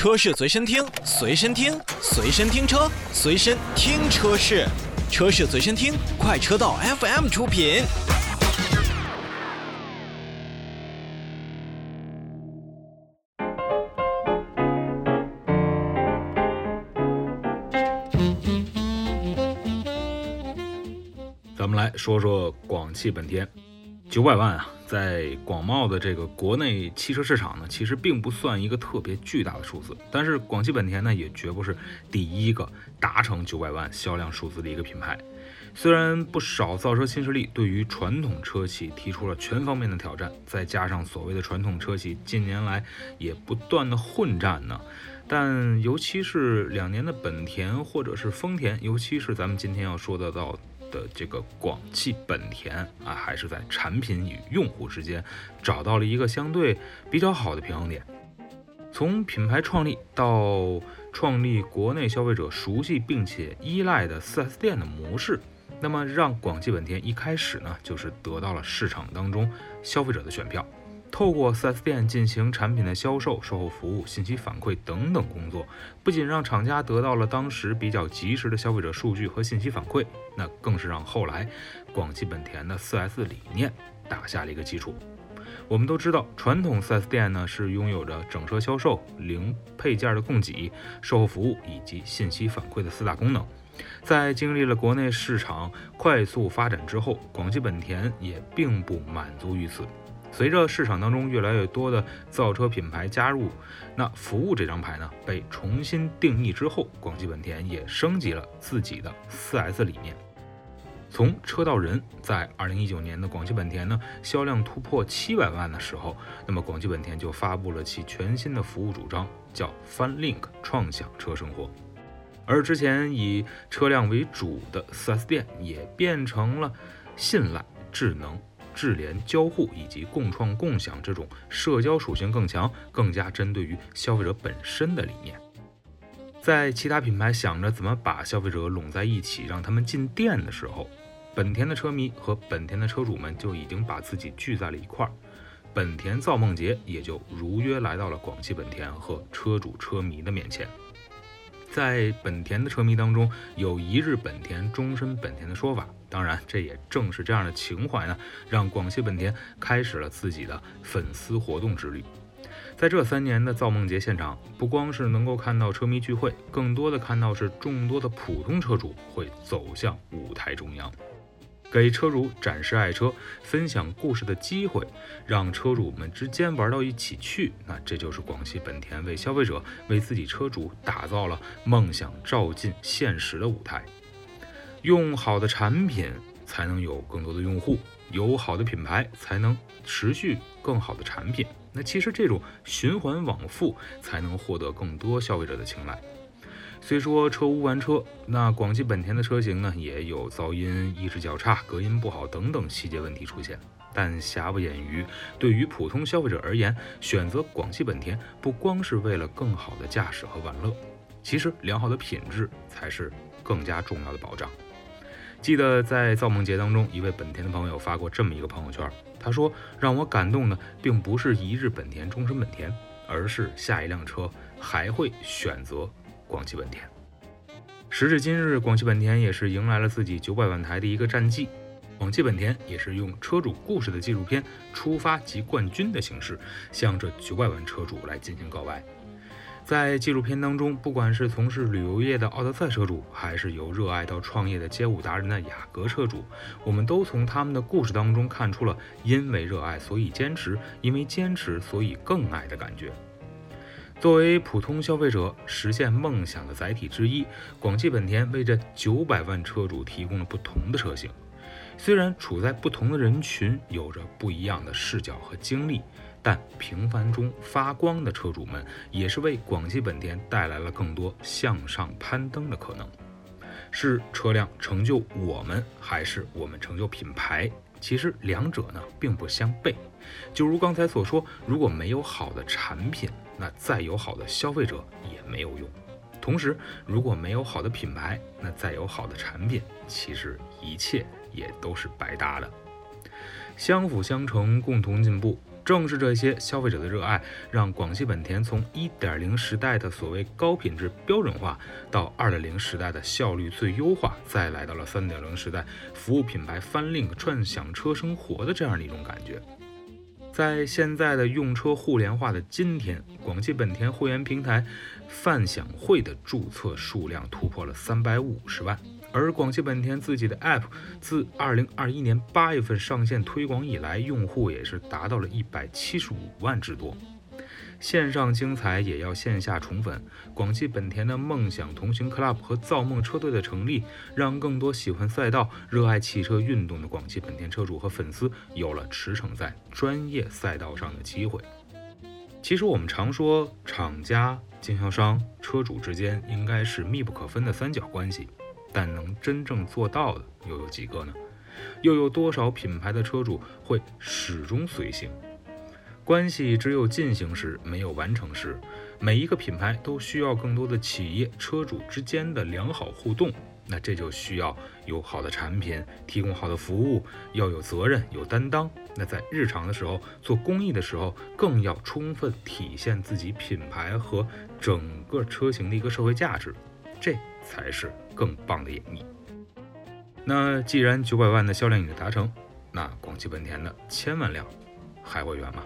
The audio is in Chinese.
车市随身听，随身听，随身听车，随身听车市，车市随身听，快车道 FM 出品。咱们来说说广汽本田，九百万啊，在广袤的这个国内汽车市场呢，其实并不算一个特别巨大的数字。但是广汽本田呢，也绝不是第一个达成九百万销量数字的一个品牌。虽然不少造车新势力对于传统车企提出了全方面的挑战，再加上所谓的传统车企近年来也不断的混战呢，但尤其是两年的本田或者是丰田，尤其是咱们今天要说得到。的这个广汽本田啊，还是在产品与用户之间找到了一个相对比较好的平衡点。从品牌创立到创立国内消费者熟悉并且依赖的 4S 店的模式，那么让广汽本田一开始呢，就是得到了市场当中消费者的选票。透过 4S 店进行产品的销售、售后服务、信息反馈等等工作，不仅让厂家得到了当时比较及时的消费者数据和信息反馈，那更是让后来广汽本田的 4S 理念打下了一个基础。我们都知道，传统 4S 店呢是拥有着整车销售、零配件的供给、售后服务以及信息反馈的四大功能。在经历了国内市场快速发展之后，广汽本田也并不满足于此。随着市场当中越来越多的造车品牌加入，那服务这张牌呢被重新定义之后，广汽本田也升级了自己的 4S 理念。从车到人，在2019年的广汽本田呢销量突破700万的时候，那么广汽本田就发布了其全新的服务主张，叫 FunLink 创享车生活。而之前以车辆为主的 4S 店也变成了信赖、智能。智联交互以及共创共享这种社交属性更强、更加针对于消费者本身的理念，在其他品牌想着怎么把消费者拢在一起，让他们进店的时候，本田的车迷和本田的车主们就已经把自己聚在了一块儿。本田造梦节也就如约来到了广汽本田和车主车迷的面前。在本田的车迷当中，有一日本田，终身本田的说法。当然，这也正是这样的情怀呢，让广汽本田开始了自己的粉丝活动之旅。在这三年的造梦节现场，不光是能够看到车迷聚会，更多的看到是众多的普通车主会走向舞台中央。给车主展示爱车、分享故事的机会，让车主们之间玩到一起去。那这就是广汽本田为消费者、为自己车主打造了梦想照进现实的舞台。用好的产品，才能有更多的用户；有好的品牌，才能持续更好的产品。那其实这种循环往复，才能获得更多消费者的青睐。虽说车无完车，那广汽本田的车型呢，也有噪音、音质较差、隔音不好等等细节问题出现。但瑕不掩瑜，对于普通消费者而言，选择广汽本田不光是为了更好的驾驶和玩乐，其实良好的品质才是更加重要的保障。记得在造梦节当中，一位本田的朋友发过这么一个朋友圈，他说：“让我感动的，并不是一日本田，终身本田，而是下一辆车还会选择。”广汽本田，时至今日，广汽本田也是迎来了自己九百万台的一个战绩。广汽本田也是用车主故事的纪录片《出发即冠军》的形式，向这九百万车主来进行告白。在纪录片当中，不管是从事旅游业的奥德赛车主，还是由热爱到创业的街舞达人的雅阁车主，我们都从他们的故事当中看出了因为热爱所以坚持，因为坚持所以更爱的感觉。作为普通消费者实现梦想的载体之一，广汽本田为这九百万车主提供了不同的车型。虽然处在不同的人群，有着不一样的视角和经历，但平凡中发光的车主们也是为广汽本田带来了更多向上攀登的可能。是车辆成就我们，还是我们成就品牌？其实两者呢并不相悖。就如刚才所说，如果没有好的产品，那再有好的消费者也没有用。同时，如果没有好的品牌，那再有好的产品，其实一切也都是白搭的。相辅相成，共同进步。正是这些消费者的热爱，让广汽本田从1.0时代的所谓高品质标准化，到2.0时代的效率最优化，再来到了3.0时代，服务品牌翻令、串响车生活的这样的一种感觉。在现在的用车互联化的今天，广汽本田会员平台泛享会的注册数量突破了三百五十万。而广汽本田自己的 App 自二零二一年八月份上线推广以来，用户也是达到了一百七十五万之多。线上精彩也要线下宠粉，广汽本田的梦想同行 Club 和造梦车队的成立，让更多喜欢赛道、热爱汽车运动的广汽本田车主和粉丝有了驰骋在专业赛道上的机会。其实我们常说，厂家、经销商、车主之间应该是密不可分的三角关系。但能真正做到的又有几个呢？又有多少品牌的车主会始终随行？关系只有进行时，没有完成时。每一个品牌都需要更多的企业车主之间的良好互动，那这就需要有好的产品，提供好的服务，要有责任、有担当。那在日常的时候做公益的时候，更要充分体现自己品牌和整个车型的一个社会价值。这才是更棒的演绎。那既然九百万的销量已经达成，那广汽本田的千万辆还会远吗？